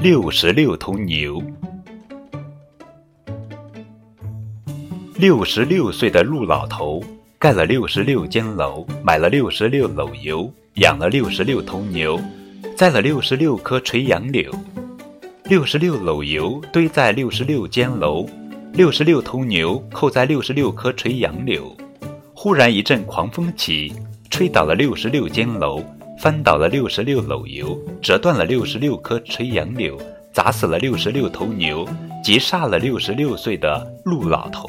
六十六头牛。六十六岁的陆老头盖了六十六间楼，买了六十六篓油，养了六十六头牛，栽了六十六棵垂杨柳。六十六篓油堆在六十六间楼，六十六头牛扣在六十六棵垂杨柳。忽然一阵狂风起，吹倒了六十六间楼。翻倒了六十六篓油，折断了六十六棵垂杨柳，砸死了六十六头牛，劫杀了六十六岁的陆老头。